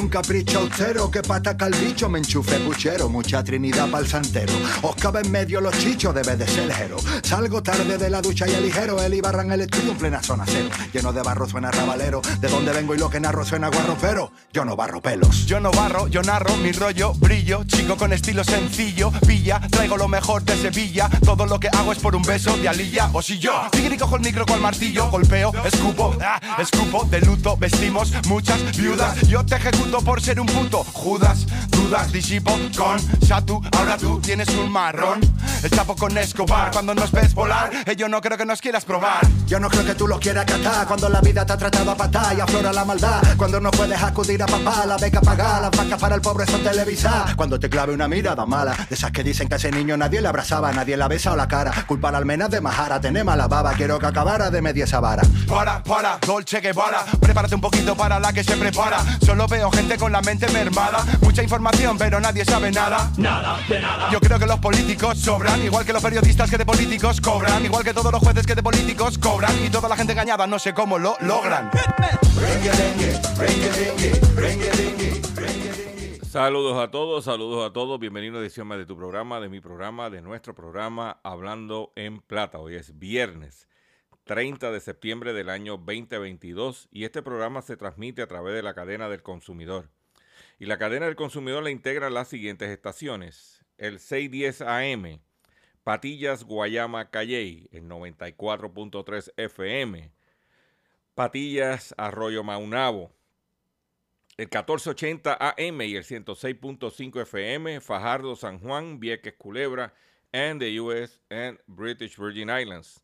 Un capricho austero que pataca el bicho me enchufe puchero, mucha trinidad pa'l santero. Os cabe en medio los chichos, debe de ser ligero. Salgo tarde de la ducha y ligero, el Ibarra en el estudio en plena zona cero. Lleno de barro suena rabalero, de dónde vengo y lo que narro suena guarro, pero yo no barro pelos. Yo no barro, yo narro mi rollo, brillo, chico con estilo sencillo, pilla, traigo lo mejor de Sevilla, todo lo que hago es por un beso de alilla, o si yo, tigre cojo el micro con martillo, golpeo, escupo, ah, escupo, de luto, vestimos muchas viudas, yo te ejecuto por ser un puto, Judas, dudas, disipo con Satu, ahora tú tienes un marrón, el chapo con Escobar, cuando nos ves volar, eh, yo no creo que nos quieras probar. Yo no creo que tú lo quieras catar cuando la vida te ha tratado a patar y aflora la maldad. Cuando no puedes acudir a papá, la beca pagar, las vacas para el pobre son televisar. Cuando te clave una mirada mala, de esas que dicen que a ese niño nadie le abrazaba, nadie la besa o la cara. Culpa al almenas de majara, tener mala baba, quiero que acabara de media esa vara. Para, para, Dolce Guevara, prepárate un poquito para la que se prepara. Solo veo gente con la mente mermada, mucha información pero nadie sabe nada. Nada, de nada. Yo creo que los políticos sobran, igual que los periodistas que de políticos cobran, igual que todos los jueces que de políticos cobran, y toda la gente engañada no sé cómo lo logran. Saludos a todos, saludos a todos. Bienvenido a edición más de tu programa, de mi programa, de nuestro programa Hablando en Plata. Hoy es viernes 30 de septiembre del año 2022 y este programa se transmite a través de la cadena del consumidor. Y la cadena del consumidor la integra las siguientes estaciones. El 610 AM, Patillas, Guayama, Calley, el 94.3 FM. Patillas, Arroyo Maunabo, el 1480 AM y el 106.5 FM, Fajardo, San Juan, Vieques, Culebra, and the US and British Virgin Islands.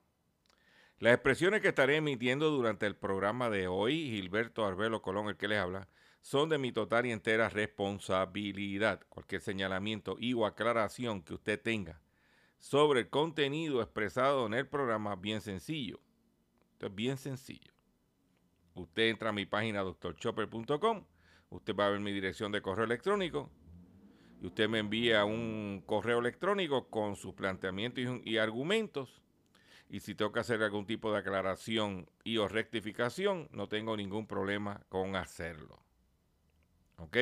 Las expresiones que estaré emitiendo durante el programa de hoy, Gilberto Arbelo Colón, el que les habla, son de mi total y entera responsabilidad. Cualquier señalamiento y o aclaración que usted tenga sobre el contenido expresado en el programa, bien sencillo. Esto es bien sencillo. Usted entra a mi página drchopper.com, usted va a ver mi dirección de correo electrónico y usted me envía un correo electrónico con sus planteamientos y argumentos. Y si tengo que hacer algún tipo de aclaración y o rectificación, no tengo ningún problema con hacerlo. ¿Ok?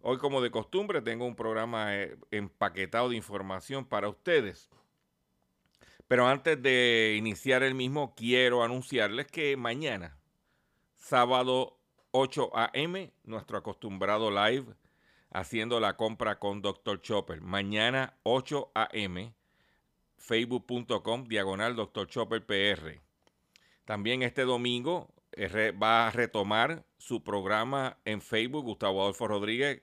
Hoy, como de costumbre, tengo un programa eh, empaquetado de información para ustedes. Pero antes de iniciar el mismo, quiero anunciarles que mañana, sábado 8 a.m., nuestro acostumbrado live haciendo la compra con Dr. Chopper. Mañana 8 a.m., facebook.com, diagonal Dr. Chopper PR. También este domingo eh, va a retomar su programa en Facebook, Gustavo Adolfo Rodríguez,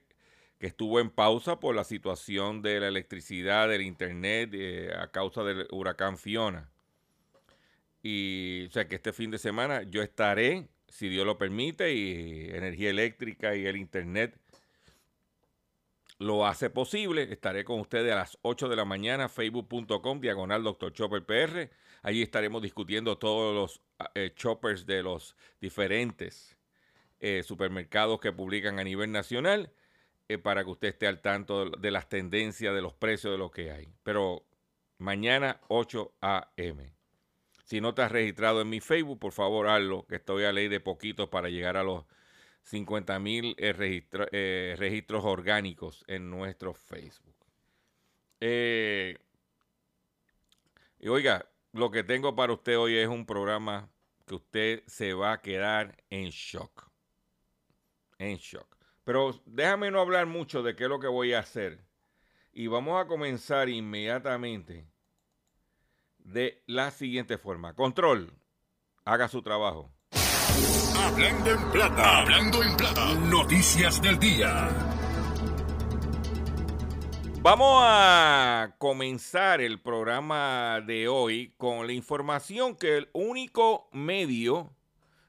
que estuvo en pausa por la situación de la electricidad, del internet, eh, a causa del huracán Fiona. Y o sea que este fin de semana yo estaré, si Dios lo permite, y energía eléctrica y el internet lo hace posible. Estaré con ustedes a las 8 de la mañana, facebook.com, diagonal Dr. Chopper PR. Allí estaremos discutiendo todos los eh, choppers de los diferentes eh, supermercados que publican a nivel nacional eh, para que usted esté al tanto de las tendencias, de los precios de lo que hay. Pero mañana 8 a.m. Si no te has registrado en mi Facebook, por favor hazlo, que estoy a ley de poquitos para llegar a los 50 mil eh, registros orgánicos en nuestro Facebook. Eh, y oiga, lo que tengo para usted hoy es un programa que usted se va a quedar en shock. En shock. Pero déjame no hablar mucho de qué es lo que voy a hacer. Y vamos a comenzar inmediatamente de la siguiente forma. Control, haga su trabajo. Hablando en plata, hablando en plata, noticias del día. Vamos a comenzar el programa de hoy con la información que el único medio,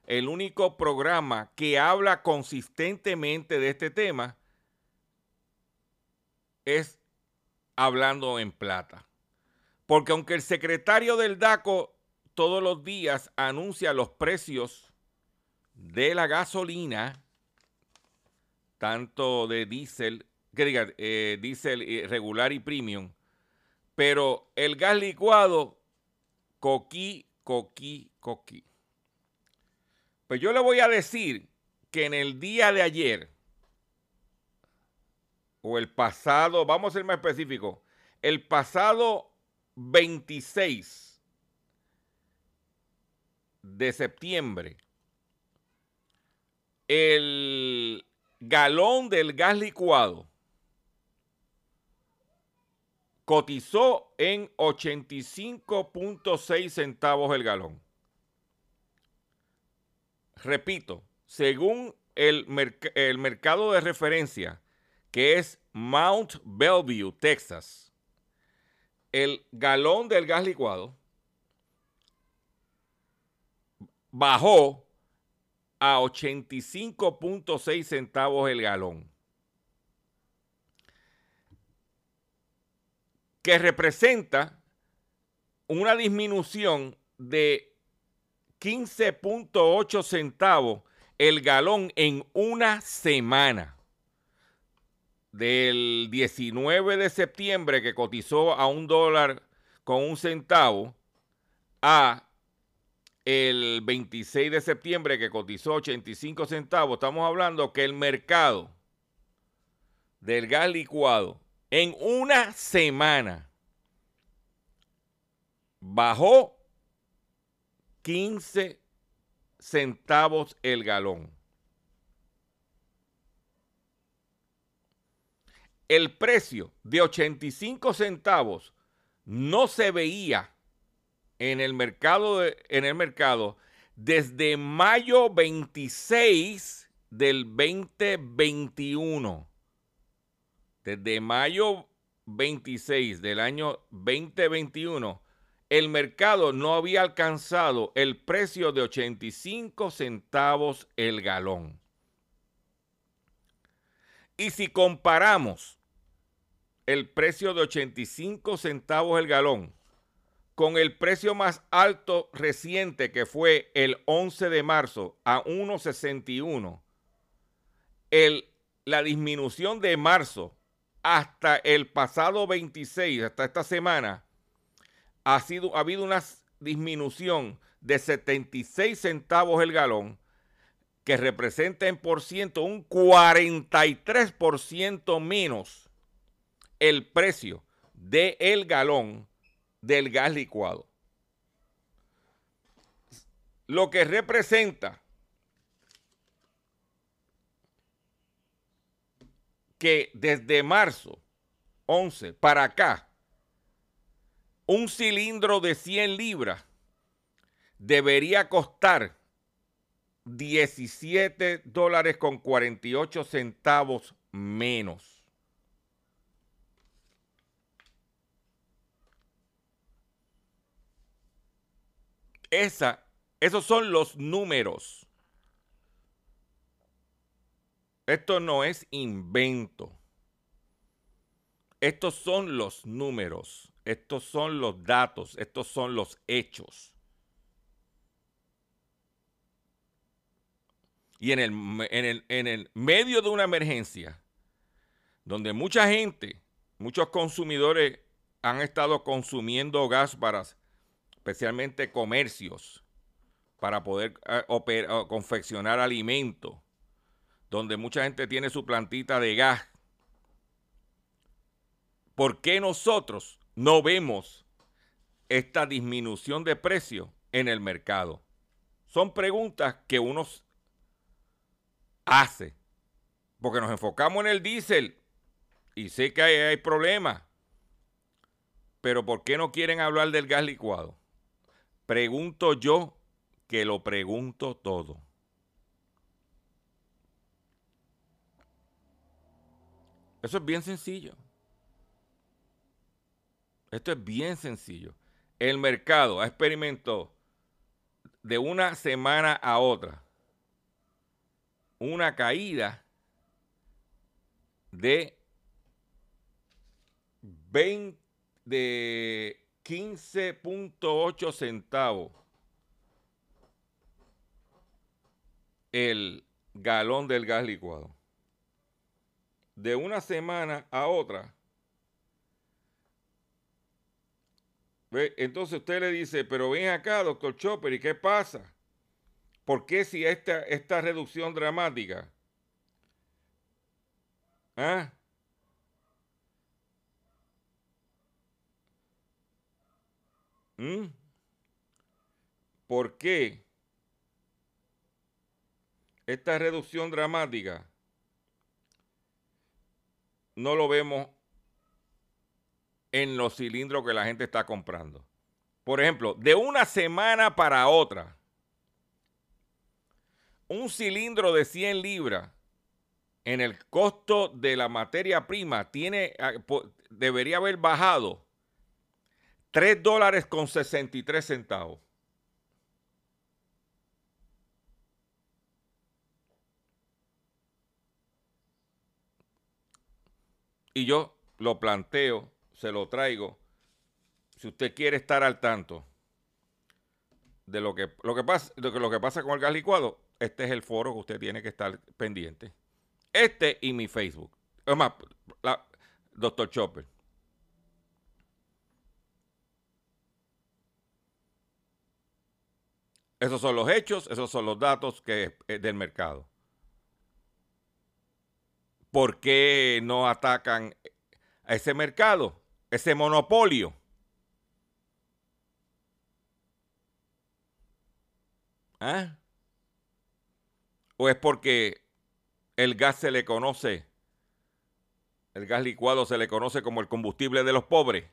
el único programa que habla consistentemente de este tema es Hablando en Plata. Porque aunque el secretario del DACO todos los días anuncia los precios de la gasolina, tanto de diésel, que diga, eh, diésel eh, regular y premium, pero el gas licuado, coquí, coquí, coquí. Pues yo le voy a decir que en el día de ayer, o el pasado, vamos a ser más específicos, el pasado 26 de septiembre, el galón del gas licuado cotizó en 85.6 centavos el galón. Repito, según el, el, mercado de referencia, que es Mount Bellevue, Texas, el galón del gas licuado bajó a 85.6 centavos el galón. Que representa una disminución de 15.8 centavos el galón en una semana. Del 19 de septiembre que cotizó a un dólar con un centavo a el 26 de septiembre que cotizó 85 centavos, estamos hablando que el mercado del gas licuado en una semana bajó 15 centavos el galón. El precio de 85 centavos no se veía en el mercado, en el mercado desde mayo 26 del 2021. Desde mayo 26 del año 2021, el mercado no había alcanzado el precio de 85 centavos el galón. Y si comparamos el precio de 85 centavos el galón con el precio más alto reciente que fue el 11 de marzo a 1.61, la disminución de marzo hasta el pasado 26, hasta esta semana, ha, sido, ha habido una disminución de 76 centavos el galón, que representa en por ciento un 43% menos el precio del el galón del gas licuado. Lo que representa que desde marzo 11 para acá, un cilindro de 100 libras debería costar 17 dólares con 48 centavos menos. Esa, esos son los números. Esto no es invento. Estos son los números, estos son los datos, estos son los hechos. Y en el, en el, en el medio de una emergencia, donde mucha gente, muchos consumidores han estado consumiendo gas para especialmente comercios, para poder eh, confeccionar alimentos, donde mucha gente tiene su plantita de gas. ¿Por qué nosotros no vemos esta disminución de precio en el mercado? Son preguntas que uno hace Porque nos enfocamos en el diésel y sé que hay, hay problemas. Pero ¿por qué no quieren hablar del gas licuado? Pregunto yo que lo pregunto todo. Eso es bien sencillo. Esto es bien sencillo. El mercado ha experimentado de una semana a otra una caída de 20 de 15.8 centavos el galón del gas licuado. De una semana a otra. Entonces usted le dice, pero ven acá, doctor Chopper, ¿y qué pasa? ¿Por qué si esta, esta reducción dramática? ¿Ah? ¿Mm? ¿Por qué esta reducción dramática no lo vemos en los cilindros que la gente está comprando? Por ejemplo, de una semana para otra, un cilindro de 100 libras en el costo de la materia prima tiene, ah, debería haber bajado 3 dólares con 63 centavos. Y yo lo planteo, se lo traigo. Si usted quiere estar al tanto de lo que, lo que, pasa, lo que, pasa con el gas licuado, este es el foro que usted tiene que estar pendiente. Este y mi Facebook. Es más, la, Doctor Chopper. Esos son los hechos, esos son los datos que, eh, del mercado. ¿Por qué no atacan a ese mercado, ese monopolio? ¿Ah? ¿O es porque el gas se le conoce, el gas licuado se le conoce como el combustible de los pobres?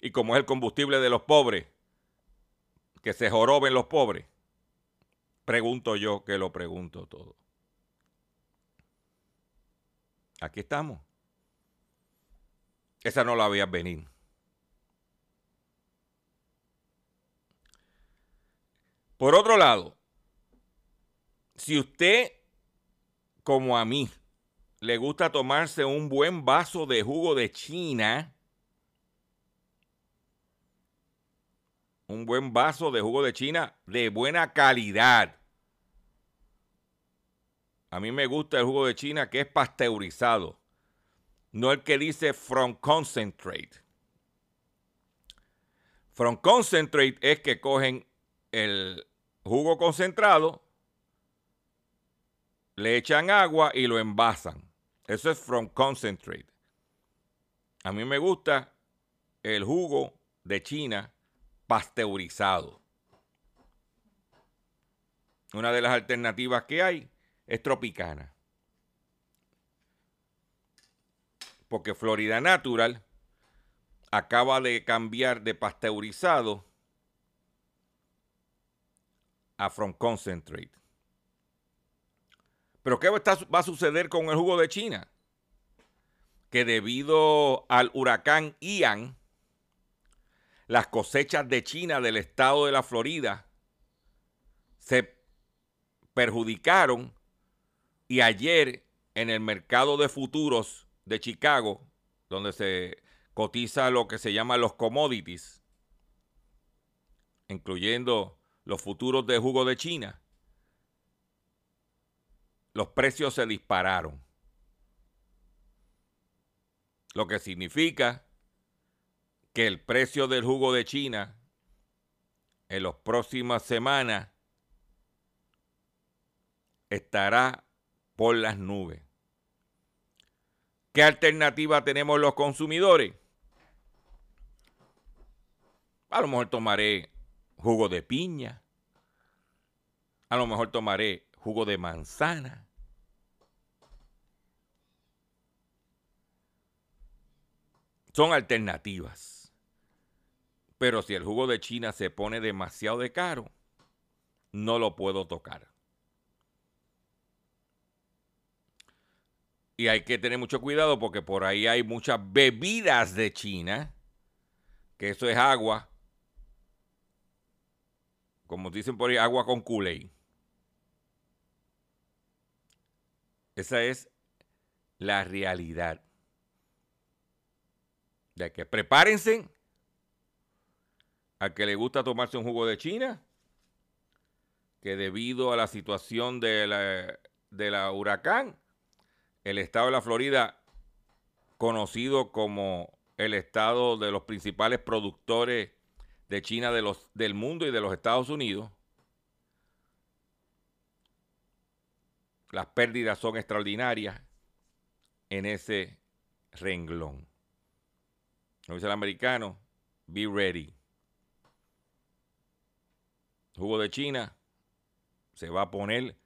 Y como es el combustible de los pobres, que se joroben los pobres. Pregunto yo que lo pregunto todo. Aquí estamos. Esa no la había venir. Por otro lado, si usted, como a mí, le gusta tomarse un buen vaso de jugo de China, un buen vaso de jugo de China de buena calidad, a mí me gusta el jugo de China que es pasteurizado, no el que dice from concentrate. From concentrate es que cogen el jugo concentrado, le echan agua y lo envasan. Eso es from concentrate. A mí me gusta el jugo de China pasteurizado. Una de las alternativas que hay es tropicana. Porque Florida Natural acaba de cambiar de pasteurizado a From Concentrate. Pero ¿qué va a suceder con el jugo de China? Que debido al huracán Ian, las cosechas de China del estado de la Florida se perjudicaron y ayer en el mercado de futuros de Chicago, donde se cotiza lo que se llama los commodities, incluyendo los futuros de jugo de China, los precios se dispararon. Lo que significa que el precio del jugo de China en las próximas semanas estará por las nubes. ¿Qué alternativa tenemos los consumidores? A lo mejor tomaré jugo de piña. A lo mejor tomaré jugo de manzana. Son alternativas. Pero si el jugo de China se pone demasiado de caro, no lo puedo tocar. Y hay que tener mucho cuidado porque por ahí hay muchas bebidas de China, que eso es agua, como dicen por ahí, agua con kool Esa es la realidad. De que prepárense a que le gusta tomarse un jugo de China, que debido a la situación de la, de la huracán, el estado de la Florida, conocido como el estado de los principales productores de China de los, del mundo y de los Estados Unidos, las pérdidas son extraordinarias en ese renglón. Como dice el americano, be ready. Jugo de China se va a poner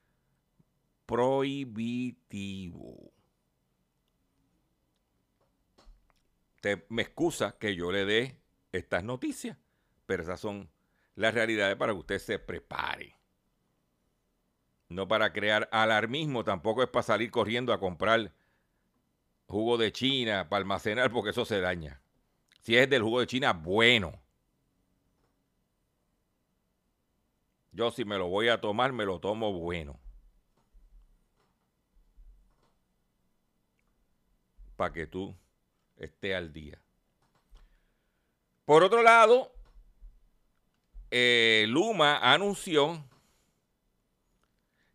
prohibitivo. Te, me excusa que yo le dé estas noticias, pero esas son las realidades para que usted se prepare. No para crear alarmismo, tampoco es para salir corriendo a comprar jugo de China para almacenar porque eso se daña. Si es del jugo de China, bueno. Yo si me lo voy a tomar, me lo tomo bueno. para que tú estés al día. Por otro lado, eh, Luma anunció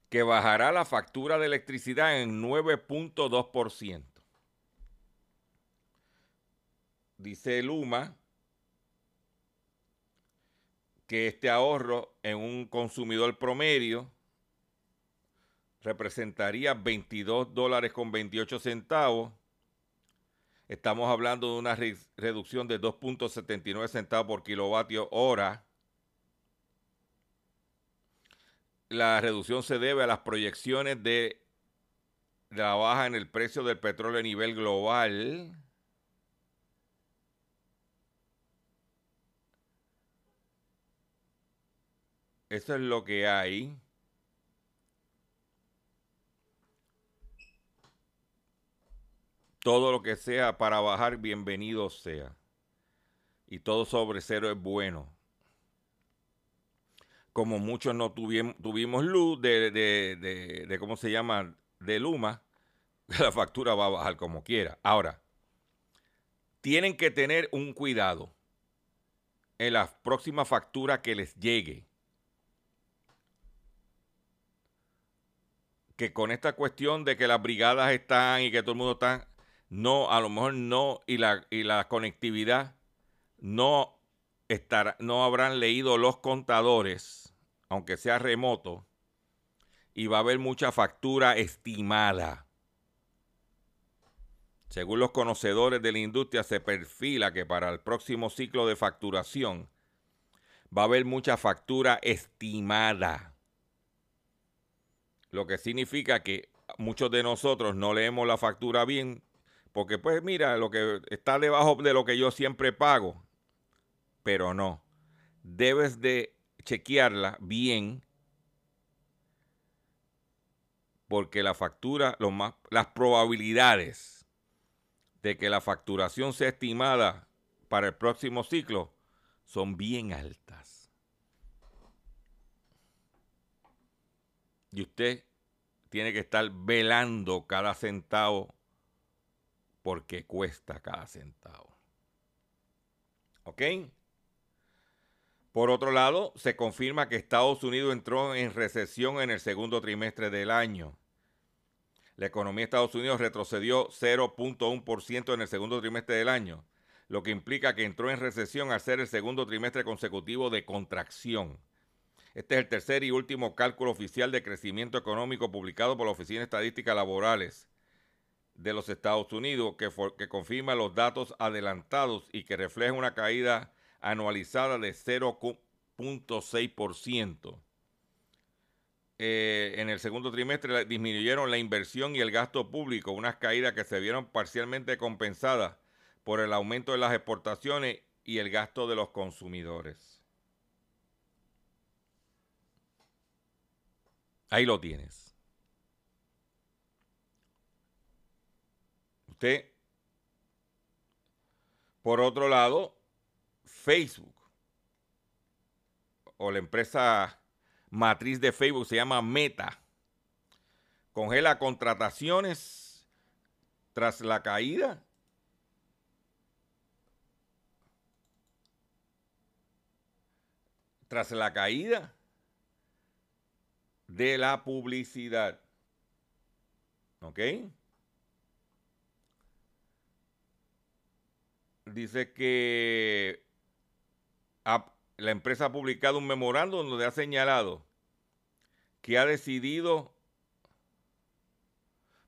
que bajará la factura de electricidad en 9.2%. Dice Luma que este ahorro en un consumidor promedio representaría 22 dólares con 28 centavos Estamos hablando de una reducción de 2.79 centavos por kilovatio hora. La reducción se debe a las proyecciones de la baja en el precio del petróleo a nivel global. Eso es lo que hay. Todo lo que sea para bajar, bienvenido sea. Y todo sobre cero es bueno. Como muchos no tuvimos, tuvimos luz de, de, ¿cómo se llama? De Luma, la factura va a bajar como quiera. Ahora, tienen que tener un cuidado en la próxima factura que les llegue. Que con esta cuestión de que las brigadas están y que todo el mundo está, no, a lo mejor no, y la, y la conectividad no, estará, no habrán leído los contadores, aunque sea remoto, y va a haber mucha factura estimada. Según los conocedores de la industria, se perfila que para el próximo ciclo de facturación va a haber mucha factura estimada. Lo que significa que muchos de nosotros no leemos la factura bien porque pues mira, lo que está debajo de lo que yo siempre pago, pero no. Debes de chequearla bien porque la factura, las probabilidades de que la facturación sea estimada para el próximo ciclo son bien altas. Y usted tiene que estar velando cada centavo porque cuesta cada centavo. ¿Ok? Por otro lado, se confirma que Estados Unidos entró en recesión en el segundo trimestre del año. La economía de Estados Unidos retrocedió 0.1% en el segundo trimestre del año, lo que implica que entró en recesión al ser el segundo trimestre consecutivo de contracción. Este es el tercer y último cálculo oficial de crecimiento económico publicado por la Oficina de Estadísticas Laborales de los Estados Unidos que, confirma los datos adelantados y que refleja una caída anualizada de 0.6%. Eh, en el segundo trimestre disminuyeron la inversión y el gasto público, unas caídas que se vieron parcialmente compensadas por el aumento de las exportaciones y el gasto de los consumidores. Ahí lo tienes. Usted, por otro lado, Facebook o la empresa matriz de Facebook se llama Meta. Congela contrataciones tras la caída tras la caída de la publicidad. ¿Ok? Dice que la empresa ha publicado un memorándum donde ha señalado que ha decidido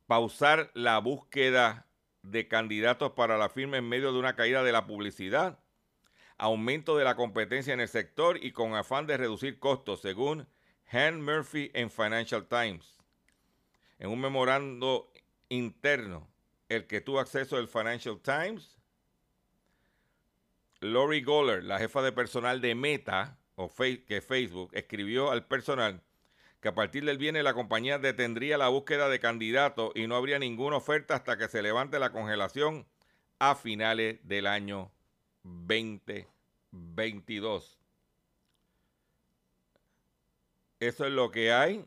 pausar la búsqueda de candidatos para la firma en medio de una caída de la publicidad, aumento de la competencia en el sector y con afán de reducir costos, según Han Murphy en Financial Times. En un memorando interno, el que tuvo acceso al Financial Times, Lori Goller, la jefa de personal de Meta, o que Facebook, escribió al personal que a partir del viernes la compañía detendría la búsqueda de candidatos y no habría ninguna oferta hasta que se levante la congelación a finales del año 2022. Eso es lo que hay.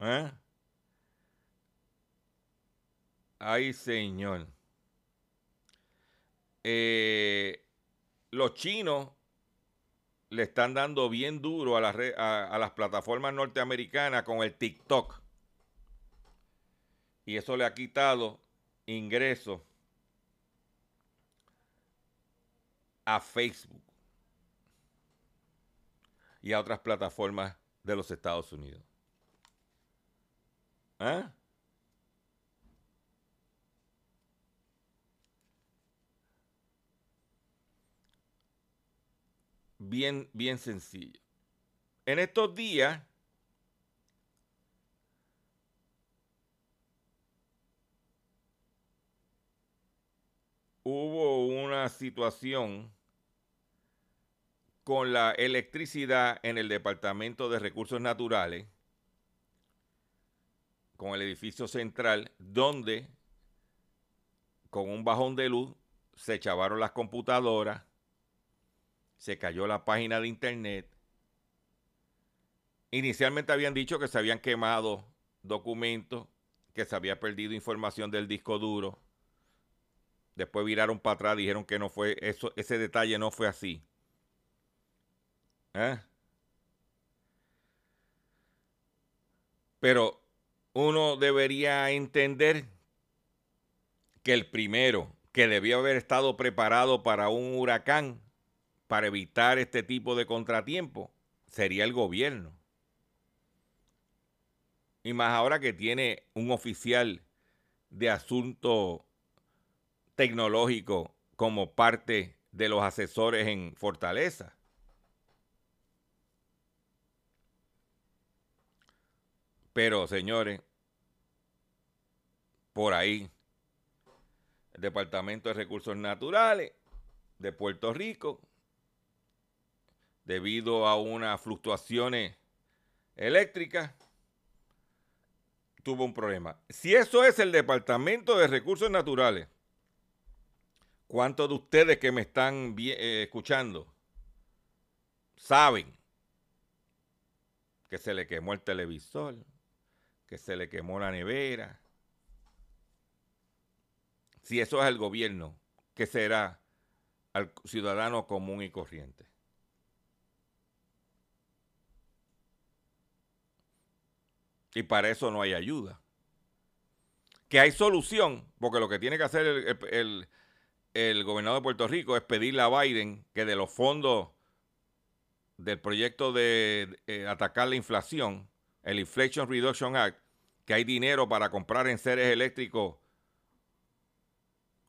¿Eh? Ay, señor. Eh, los chinos le están dando bien duro a, a, las plataformas norteamericanas con el TikTok. Y eso le ha quitado ingresos a Facebook y a otras plataformas de los Estados Unidos. ¿Eh? bien, bien sencillo. En estos días, hubo una situación con la electricidad en el Departamento de Recursos Naturales, con el edificio central, donde con un bajón de luz se chavaron las computadoras, se cayó la página de internet. Inicialmente habían dicho que se habían quemado documentos, que se había perdido información del disco duro. Después viraron para atrás, dijeron que no fue, eso, ese detalle no fue así. ¿Eh? Pero uno debería entender que el primero que debió haber estado preparado para un huracán para evitar este tipo de contratiempo sería el gobierno. Y más ahora que tiene un oficial de asunto tecnológico como parte de los asesores en Fortaleza. Pero, señores, por ahí, el Departamento de Recursos Naturales de Puerto Rico debido a unas fluctuaciones eléctricas, tuvo un problema. Si eso es el Departamento de Recursos Naturales, ¿cuántos de ustedes que me están eh, escuchando saben que se le quemó el televisor, que se le quemó la nevera? Si eso es el gobierno, ¿qué será al ciudadano común y corriente? Y para eso no hay ayuda. Que hay solución, porque lo que tiene que hacer el, gobernador de Puerto Rico es pedirle a Biden que de los fondos del proyecto de eh, atacar la inflación, el Inflation Reduction Act, que hay dinero para comprar en seres eléctricos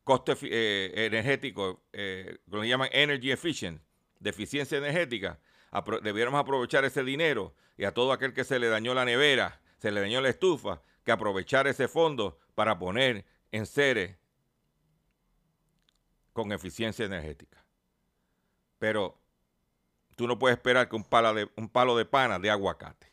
costo eh, energético, eh, lo llaman energy efficient, de eficiencia energética, debiéramos aprovechar ese dinero y a todo aquel que se le dañó la nevera, se le dañó la estufa, que aprovechar ese fondo para poner en seres con eficiencia energética. Pero tú no puedes esperar que un de, un palo de pana de aguacate.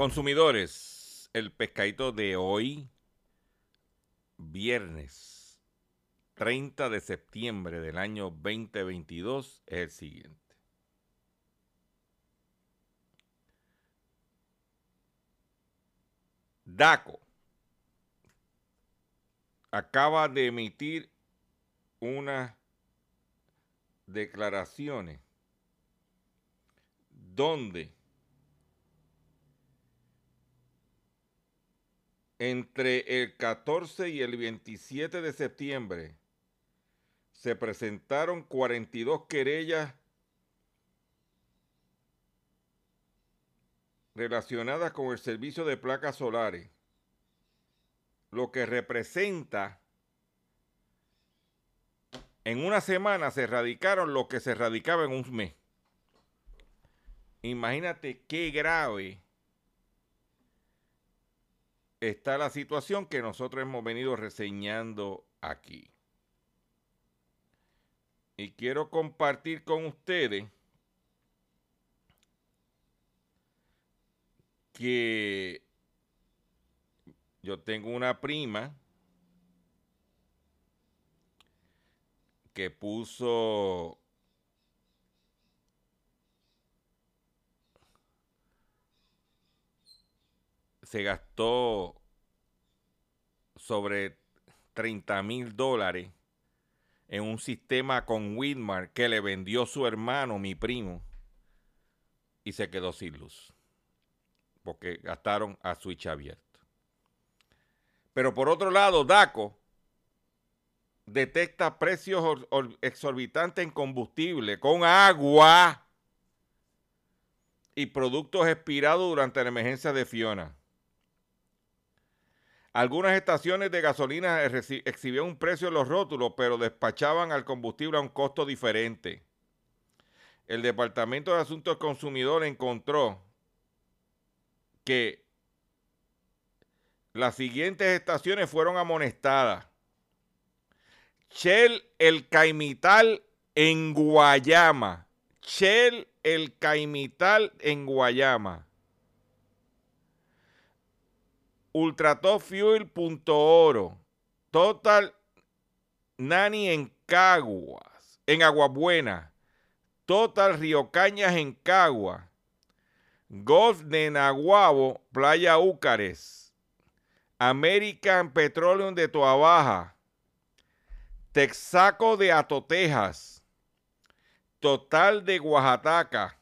Consumidores, el pescadito de hoy, viernes 30 de septiembre del año 2022, es el siguiente. DACO acaba de emitir unas declaraciones donde entre el 14 y el 27 de septiembre se presentaron 42 querellas relacionadas con el servicio de placas solares, lo que representa en una semana se erradicaron lo que se erradicaba en un mes. Imagínate qué grave está la situación que nosotros hemos venido reseñando aquí. Y quiero compartir con ustedes que yo tengo una prima que puso se gastó sobre 30 mil dólares en un sistema con Widmar que le vendió su hermano, mi primo, y se quedó sin luz. Porque gastaron a switch abierto. Pero por otro lado, DACO detecta precios exorbitantes en combustible con agua y productos expirados durante la emergencia de Fiona. Algunas estaciones de gasolina exhibían un precio en los rótulos, pero despachaban al combustible a un costo diferente. El Departamento de Asuntos Consumidores encontró que las siguientes estaciones fueron amonestadas. Shell El Caimital en Guayama. Shell El Caimital en Guayama. Ultratopfuel.oro. Total Nani en Caguas, en Aguabuena. Total Río Cañas en Cagua. Golf de Naguabo, Playa Úcares. American Petroleum de Toabaja. Texaco de Atotejas. Total de Oaxaca.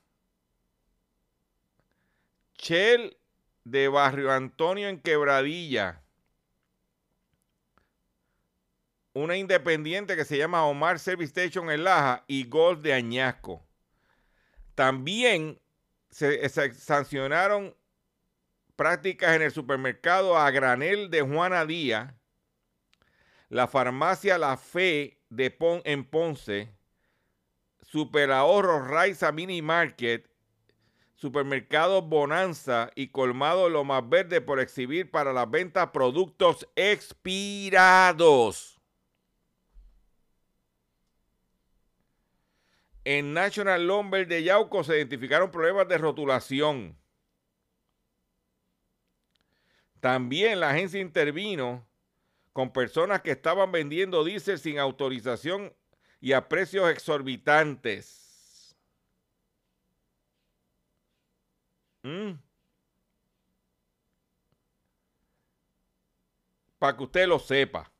Shell de Barrio Antonio en Quebradilla. Una independiente que se llama Omar Service Station en Laja y Golf de Añasco. También se, sancionaron prácticas en el supermercado a granel de Juana Díaz, la farmacia La Fe de en Ponce, Superahorro Raiza Mini Market Supermercado Bonanza y Colmado Lo Más Verde por exhibir para la venta productos expirados. En National Lumber de Yauco se identificaron problemas de rotulación. También la agencia intervino con personas que estaban vendiendo diésel sin autorización y a precios exorbitantes. Mm. Para que usted lo sepa.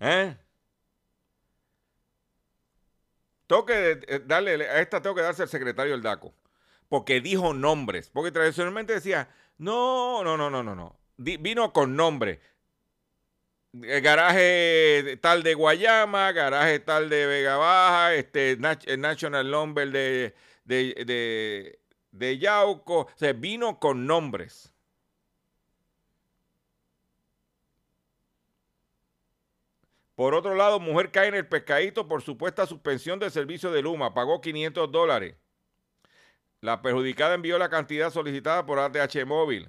¿Eh? Tengo que darle, a esta tengo que darse al secretario del DACO. porque dijo nombres. Porque tradicionalmente decía, no, no, no, no, no, no. vino con nombre. Eh, garaje tal de Guayama, garaje tal de Vega Baja, este National Lumber de, de, de, de Yauco. O sea, vino con nombres. Por otro lado, mujer cae en el pescadito por supuesta suspensión del servicio de Luma. Pagó 500 dólares. La perjudicada envió la cantidad solicitada por ATH Móvil.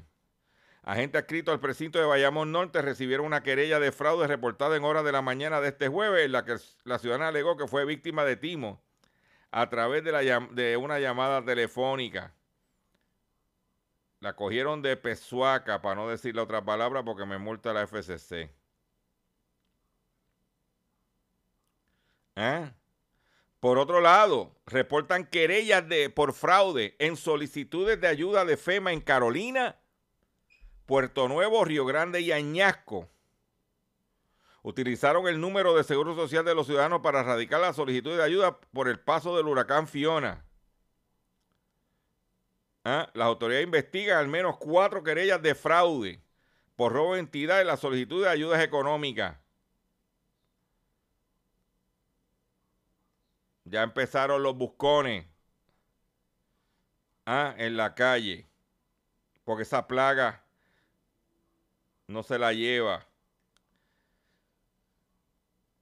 Agentes adscritos al precinto de Bayamón Norte recibieron una querella de fraude reportada en horas de la mañana de este jueves, en la que la ciudadana alegó que fue víctima de timo a través de, una llamada telefónica. La cogieron de pesuaca, para no decir la otra palabra, porque me multa la FCC. ¿Eh? Por otro lado, reportan querellas de, por fraude en solicitudes de ayuda de FEMA en Carolina, Puerto Nuevo, Río Grande y Añasco. Utilizaron el número de seguro social de los ciudadanos para erradicar la solicitud de ayuda por el paso del huracán Fiona. ¿Ah? Las autoridades investigan al menos cuatro querellas de fraude por robo de entidad en la solicitud de ayudas económicas. Ya empezaron los buscones ah, en la calle. Porque esa plaga no se la lleva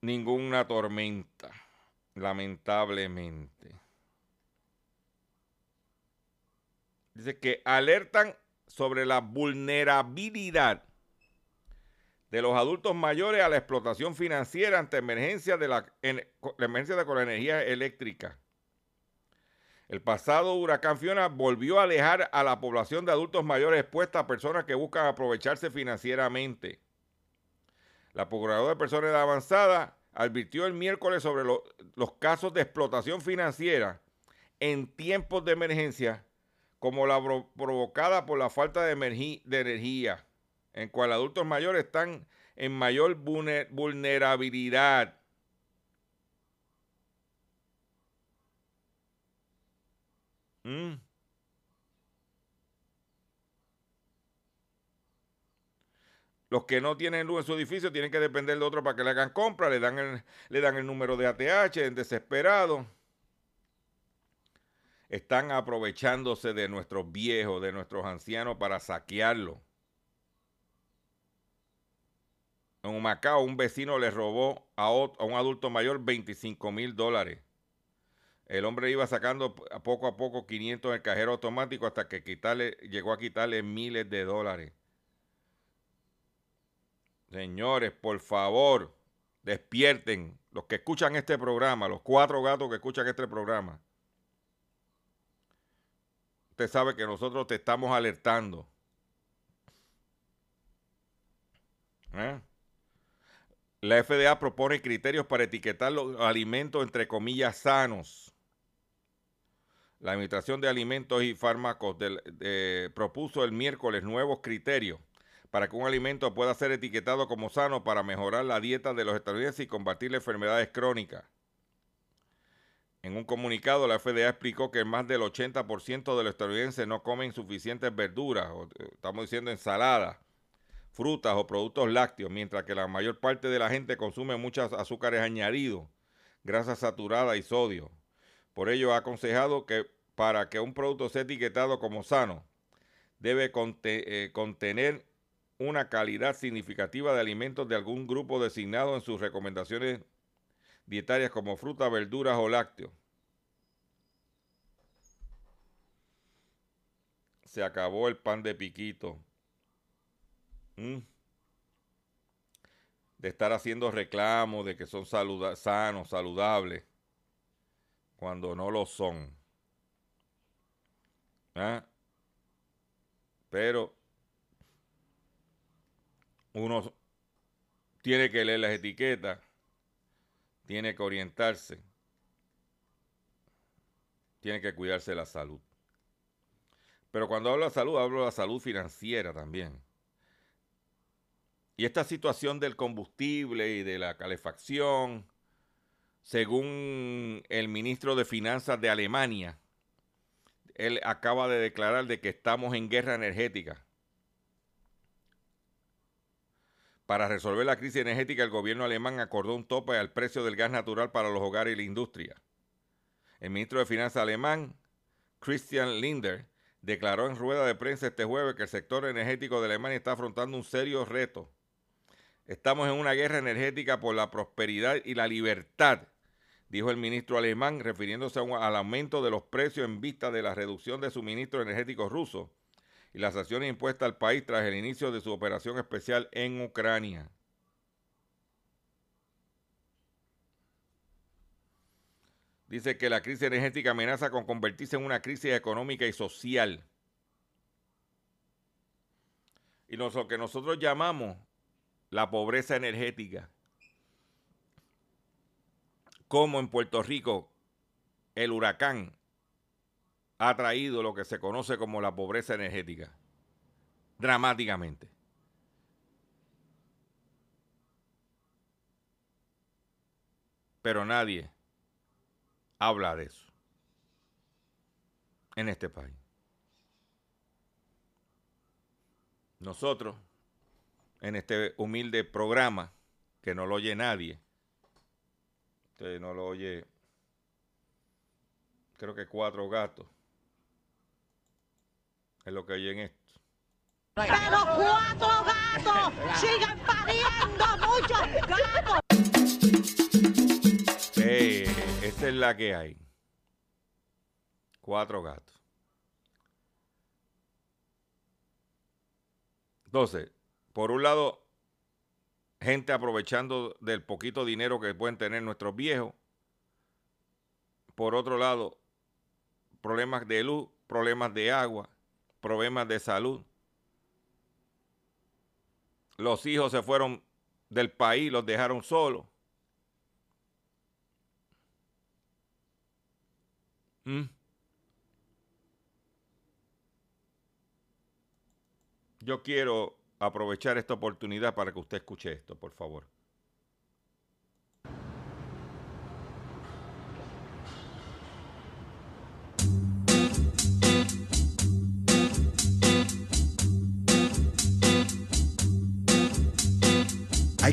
ninguna tormenta, lamentablemente. Dice que alertan sobre la vulnerabilidad de los adultos mayores a la explotación financiera ante emergencia de la, emergencia de la energía eléctrica. El pasado huracán Fiona volvió a alejar a la población de adultos mayores expuesta a personas que buscan aprovecharse financieramente. La Procuradora de Personas de Avanzada advirtió el miércoles sobre los casos de explotación financiera en tiempos de emergencia, como la provocada por la falta de energía en cual adultos mayores están en mayor vulnerabilidad. Mm. Los que no tienen luz en su edificio tienen que depender de otro para que le hagan compra, le dan el, le dan el número de ATH, en desesperado. Están aprovechándose de nuestros viejos, de nuestros ancianos para saquearlo. En Humacao, un vecino le robó a, un adulto mayor 25 mil dólares. El hombre iba sacando poco a poco 500 en el cajero automático hasta que llegó a quitarle miles de dólares. Señores, por favor, despierten. Los que escuchan este programa, los cuatro gatos que escuchan este programa. Usted sabe que nosotros te estamos alertando. ¿Eh? La FDA propone criterios para etiquetar los alimentos entre comillas sanos. La Administración de Alimentos y Fármacos propuso el miércoles nuevos criterios para que un alimento pueda ser etiquetado como sano para mejorar la dieta de los estadounidenses y combatir las enfermedades crónicas. En un comunicado, la FDA explicó que más del 80% de los estadounidenses no comen suficientes verduras, eh, estamos diciendo ensaladas, frutas o productos lácteos, mientras que la mayor parte de la gente consume muchos azúcares añadidos, grasas saturadas y sodio. Por ello ha aconsejado que para que un producto sea etiquetado como sano, debe eh, contener una calidad significativa de alimentos de algún grupo designado en sus recomendaciones dietarias como frutas, verduras o lácteos. Se acabó el pan de piquito. Mm. De estar haciendo reclamos de que son sanos, saludables, cuando no lo son. ¿Ah? Pero uno tiene que leer las etiquetas, tiene que orientarse, tiene que cuidarse de la salud. Pero cuando hablo de salud, hablo de la salud financiera también. Y esta situación del combustible y de la calefacción, según el ministro de Finanzas de Alemania, él acaba de declarar de que estamos en guerra energética. Para resolver la crisis energética, el gobierno alemán acordó un tope al precio del gas natural para los hogares y la industria. El ministro de Finanzas alemán, Christian Linder, declaró en rueda de prensa este jueves que el sector energético de Alemania está afrontando un serio reto. Estamos en una guerra energética por la prosperidad y la libertad, dijo el ministro alemán, refiriéndose al aumento de los precios en vista de la reducción de suministros energéticos rusos y las acciones impuestas al país tras el inicio de su operación especial en Ucrania. Dice que la crisis energética amenaza con convertirse en una crisis económica y social. Y lo que nosotros llamamos la pobreza energética. Como en Puerto Rico el huracán ha traído lo que se conoce como la pobreza energética, dramáticamente. Pero nadie habla de eso en este país. Nosotros, en este humilde programa, que no lo oye nadie, usted no lo oye, creo que cuatro gatos, es lo que oyen esto. Pero cuatro gatos siguen pariendo muchos gatos. Eh, esta es la que hay. Cuatro gatos. Entonces, por un lado, gente aprovechando del poquito dinero que pueden tener nuestros viejos. Por otro lado, problemas de luz, problemas de agua, problemas de salud. Los hijos se fueron del país, los dejaron solos. ¿Mm? Yo quiero aprovechar esta oportunidad para que usted escuche esto, por favor.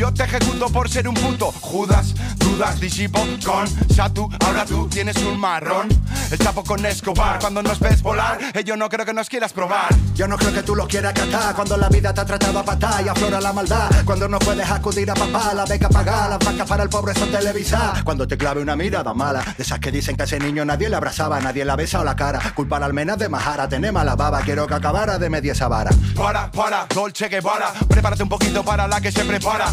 yo te ejecuto por ser un puto Judas, dudas, disipo con Satu, ahora tú tienes un marrón, el chapo con Escobar, cuando nos ves volar, eh, yo no creo que nos quieras probar. Yo no creo que tú lo quieras catar cuando la vida te ha tratado a patar y aflora la maldad. Cuando no puedes acudir a papá, la beca pagar, las vacas para el pobre son televisar. Cuando te clave una mirada mala, de esas que dicen que a ese niño nadie le abrazaba, nadie la besa o la cara. Culpar al menos de majara, tener mala baba, quiero que acabara de media esa vara. Para, para, Dolce Guevara, prepárate un poquito para la que se prepara.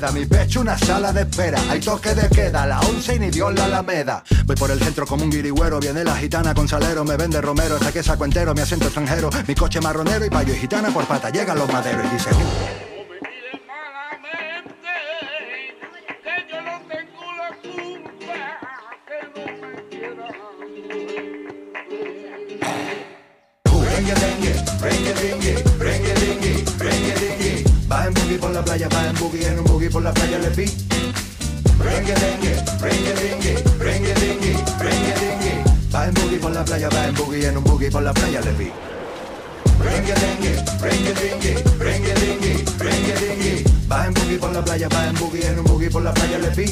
Mi pecho una sala de espera. Hay toque de queda, la once y ni Dios la alameda. Voy por el centro como un guirigüero. Viene la gitana con salero, me vende romero. Hasta que saco entero, mi acento extranjero. Mi coche marronero y payo y gitana por pata. Llegan los maderos y dengue. Va en boogie por la playa, va en boogie, en un boogie por la playa le vi. Rengue, dengue, rengue, dengue, rengue, dengue, rengue, dengue. Va en boogie por la playa, va en boogie, en un boogie por la playa le vi. Rengue, dengue, rengue, dengue, rengue, dengue, rengue, dengue. Va en boogie por la playa, va en boogie, en un boogie por la playa le vi.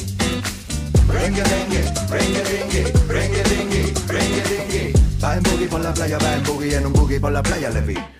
Rengue, dengue, rengue, dengue, rengue, dengue, rengue, dengue. Va en boogie por la playa, va en boogie, en un boogie por la playa le vi.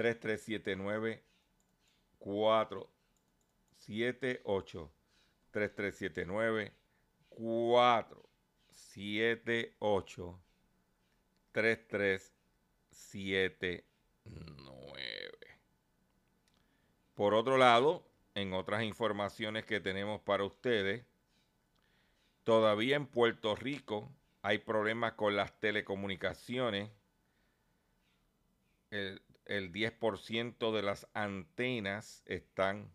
3379 478 3379 478 3379 por otro lado, en otras informaciones que tenemos para ustedes, todavía en Puerto Rico hay problemas con las telecomunicaciones. El, el 10% de las antenas están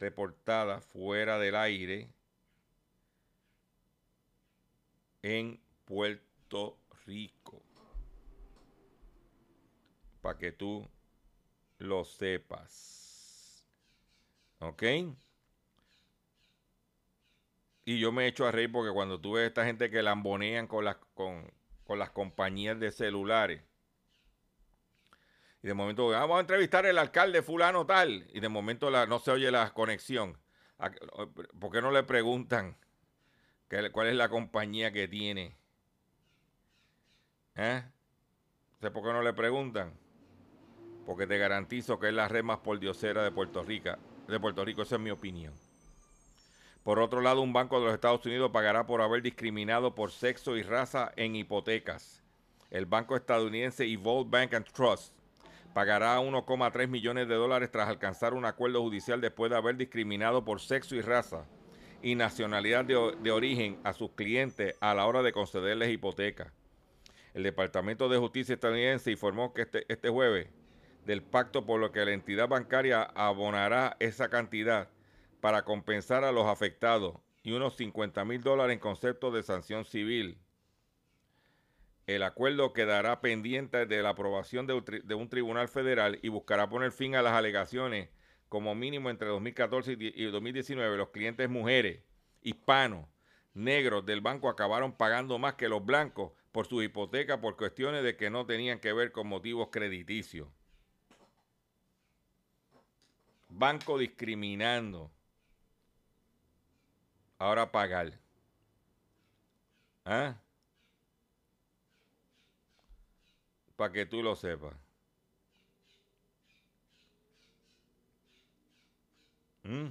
reportadas fuera del aire en Puerto Rico. Para que tú lo sepas. ¿Ok? Y yo me echo a reír porque cuando tú ves a esta gente que lambonean con las, con, con las compañías de celulares. Y de momento, "Ah, vamos a entrevistar al alcalde fulano tal. Y de momento la, no se oye la conexión. ¿A- ¿Por qué no le preguntan cuál es la compañía que tiene? ¿Eh? ¿Sé por qué no le preguntan? porque te garantizo que es la red más pordiosera de Puerto Rico. De Puerto Rico, esa es mi opinión. Por otro lado, un banco de los Estados Unidos pagará por haber discriminado por sexo y raza en hipotecas. El banco estadounidense Evolve Bank and Trust pagará 1,3 millones de dólares tras alcanzar un acuerdo judicial después de haber discriminado por sexo y raza y nacionalidad de, origen a sus clientes a la hora de concederles hipotecas. El Departamento de Justicia estadounidense informó que este, este jueves del pacto por lo que la entidad bancaria abonará esa cantidad para compensar a los afectados y unos 50 mil dólares en concepto de sanción civil. El acuerdo quedará pendiente de la aprobación de un, tribunal federal y buscará poner fin a las alegaciones como mínimo entre 2014 y die- y 2019. Los clientes mujeres, hispanos, negros del banco acabaron pagando más que los blancos por su hipoteca por cuestiones de que no tenían que ver con motivos crediticios. Banco discriminando. Ahora pagar. ¿Ah? Para que tú lo sepas. ¿Mm?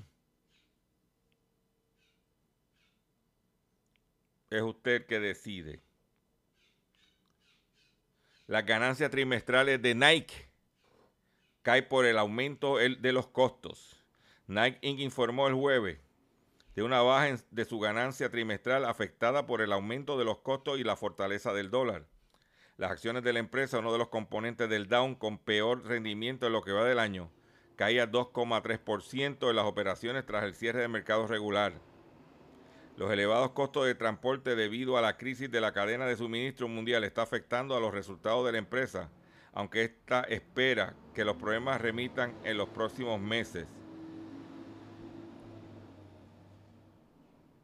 Es usted que decide. Las ganancias trimestrales de Nike cae por el aumento de los costos. Nike Inc. informó el jueves de una baja de su ganancia trimestral afectada por el aumento de los costos y la fortaleza del dólar. Las acciones de la empresa, uno de los componentes del Down con peor rendimiento en lo que va del año, caía 2,3% en las operaciones tras el cierre del mercado regular. Los elevados costos de transporte debido a la crisis de la cadena de suministro mundial está afectando a los resultados de la empresa, aunque esta espera que los problemas remitan en los próximos meses.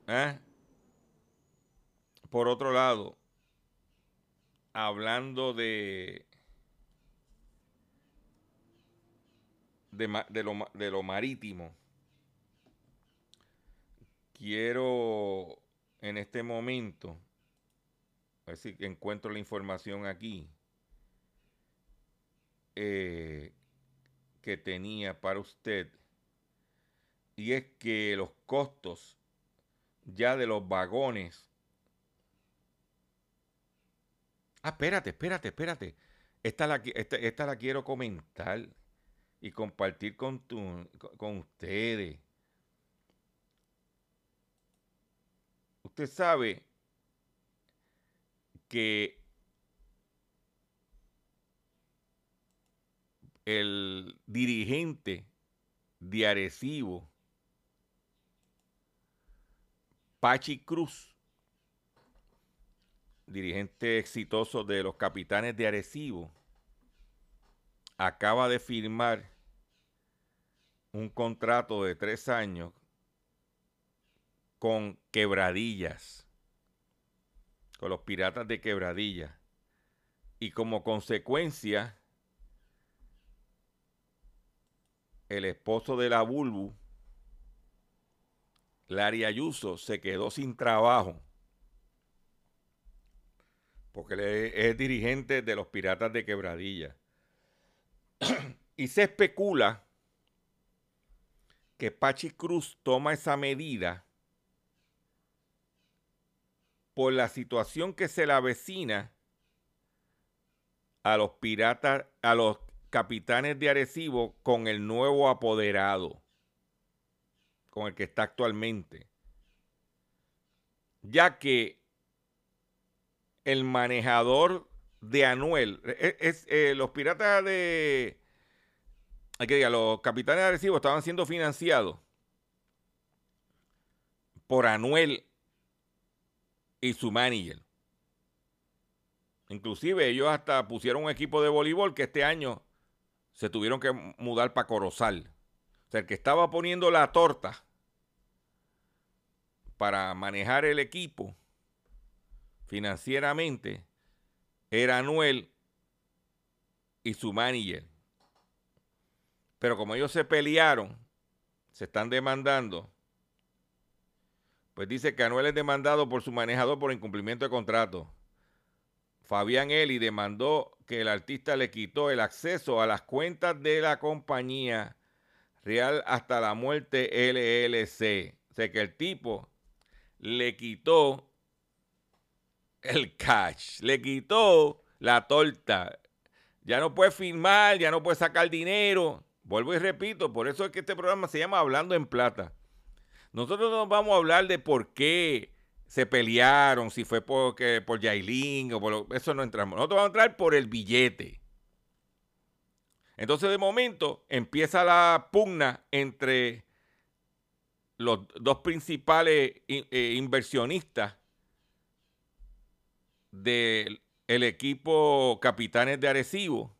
¿Eh? Por otro lado, hablando de, de, lo, marítimo, quiero en este momento, a ver si encuentro la información aquí, eh, que tenía para usted, y es que los costos ya de los vagones. Ah, espérate, espérate, espérate. Esta la, esta, la quiero comentar y compartir con, con ustedes. Usted sabe que el dirigente de Arecibo, Pachi Cruz, dirigente exitoso de los capitanes de Arecibo, acaba de firmar un contrato de tres años con quebradillas, con los piratas de quebradillas. Y como consecuencia, el esposo de la Bulbu, Larry Ayuso, se quedó sin trabajo porque es dirigente de los piratas de quebradilla. y se especula que Pachi Cruz toma esa medida por la situación que se le avecina a los piratas, a los capitanes de Arecibo con el nuevo apoderado, con el que está actualmente. Ya que el manejador de Anuel, e, es, eh, los piratas de, hay que diga, los capitanes de Arecibo estaban siendo financiados por Anuel y su manager. Inclusive ellos hasta pusieron un equipo de voleibol que este año se tuvieron que mudar para Corozal. O sea, el que estaba poniendo la torta para manejar el equipo financieramente era Anuel y su manager. Pero como ellos se pelearon, se están demandando, pues dice que Anuel es demandado por su manejador por incumplimiento de contrato. Fabián Eli demandó que el artista le quitó el acceso a las cuentas de la compañía Real hasta la muerte LLC. O sea que el tipo le quitó el cash, le quitó la torta. Ya no puede firmar, ya no puede sacar dinero. Vuelvo y repito, por eso es que este programa se llama Hablando en Plata. Nosotros no vamos a hablar de por qué se pelearon, si fue porque, por Yailin o por eso no entramos. Nosotros vamos a entrar por el billete. Entonces, de momento, empieza la pugna entre los dos principales eh, inversionistas del equipo Capitanes de Arecibo,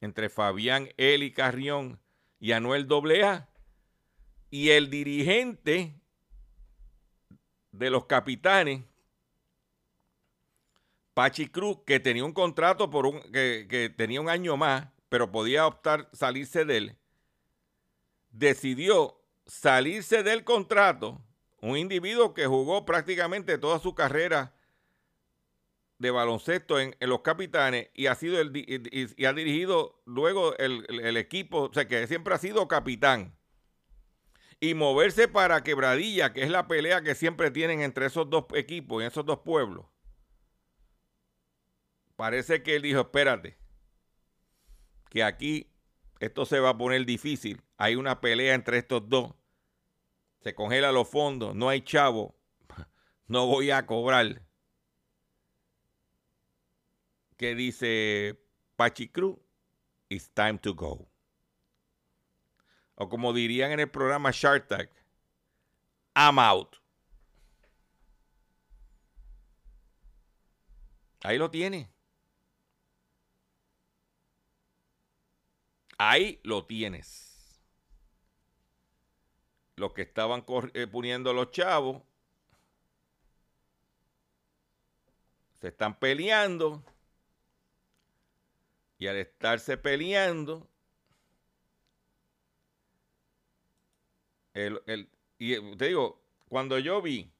entre Fabián Eli Carrión y Anuel AA y el dirigente de los capitanes, Pachi Cruz, que tenía un contrato por un, que, que tenía un año más, pero podía optar salirse de él, decidió salirse del contrato, un individuo que jugó prácticamente toda su carrera de baloncesto en, los capitanes y ha sido el, y, y ha dirigido luego el, el- el equipo, o sea que siempre ha sido capitán. Y moverse para Quebradilla, que es la pelea que siempre tienen entre esos dos equipos y esos dos pueblos. Parece que él dijo, espérate, que aquí esto se va a poner difícil. Hay una pelea entre estos dos. Se congela los fondos, no hay chavo, no voy a cobrar. Que dice Pachi Cruz, it's time to go. O como dirían en el programa Shark Tank, I'm out. Ahí lo tiene. Ahí lo tienes. Los que estaban eh, poniendo los chavos se están peleando. Y al estarse peleando, el, el- y eh, te digo, cuando yo vi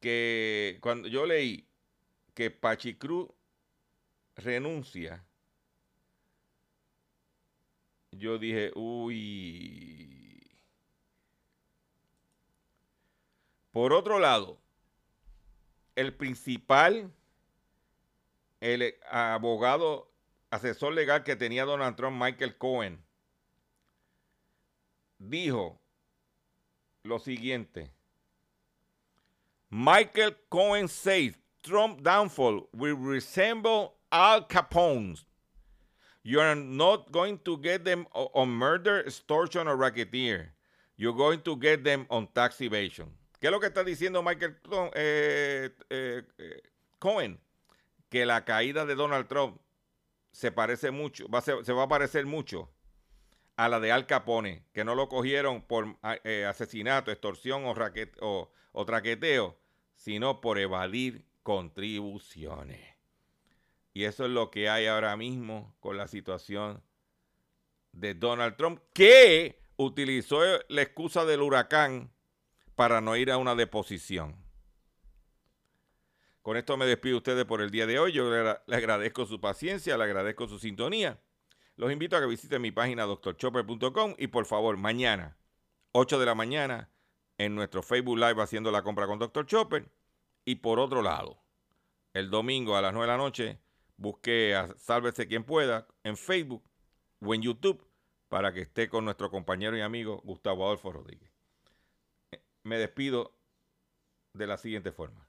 que, cuando yo leí que Pachicruz renuncia, yo dije, uy. Por otro lado, el principal, el eh, abogado, asesor legal que tenía Donald Trump, Michael Cohen, dijo lo siguiente. Michael Cohen says Trump downfall will resemble Al Capone's. You are not going to get them on murder, extortion or racketeer. You're going to get them on tax evasion. ¿Qué es lo que está diciendo Michael Trump, eh, eh, Cohen? Que la caída de Donald Trump se parece mucho, va a ser- se va a parecer mucho a la de Al Capone, que no lo cogieron por ah, eh, asesinato, extorsión o, o- o traqueteo, sino por evadir contribuciones. Y eso es lo que hay ahora mismo con la situación de Donald Trump, que utilizó la excusa del huracán para no ir a una deposición. Con esto me despido de ustedes por el día de hoy. Yo le, agra- le agradezco su paciencia, le agradezco su sintonía. Los invito a que visiten mi página drchopper.com y por favor, mañana, 8 de la mañana, en nuestro Facebook Live haciendo la compra con Dr. Chopper. Y por otro lado, el domingo a las 9 de la noche, busque a Sálvese quien pueda en Facebook o en YouTube para que esté con nuestro compañero y amigo Gustavo Adolfo Rodríguez. Me despido de la siguiente forma.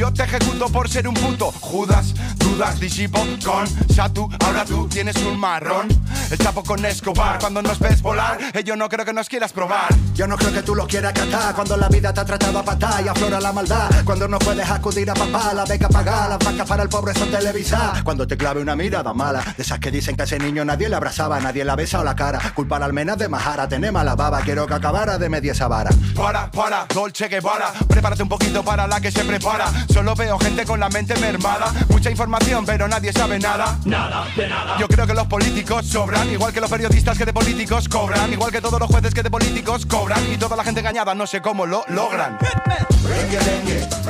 yo te ejecuto por ser un puto, Judas, dudas, disipo con Satu, ahora tú tienes un marrón, el chapo con Escobar, cuando nos ves volar, eh, yo no creo que nos quieras probar. Yo no creo que tú lo quieras catar cuando la vida te ha tratado a patar y aflora la maldad. Cuando no puedes acudir a papá, la beca pagar, las vacas para el pobre son televisadas. Cuando te clave una mirada mala, de esas que dicen que a ese niño nadie le abrazaba, nadie la besa o la cara. Culpar al menos de majara, tener mala baba, quiero que acabara de media esa vara. Para, para, Dolce Guevara Prepárate un poquito para la que se prepara Solo veo gente con la mente mermada. Mucha información pero nadie sabe nada. Nada, de nada. Yo creo que los políticos sobran Igual que los periodistas que de políticos cobran Igual que todos los jueces que de políticos cobran Y toda la gente engañada no sé cómo lo logran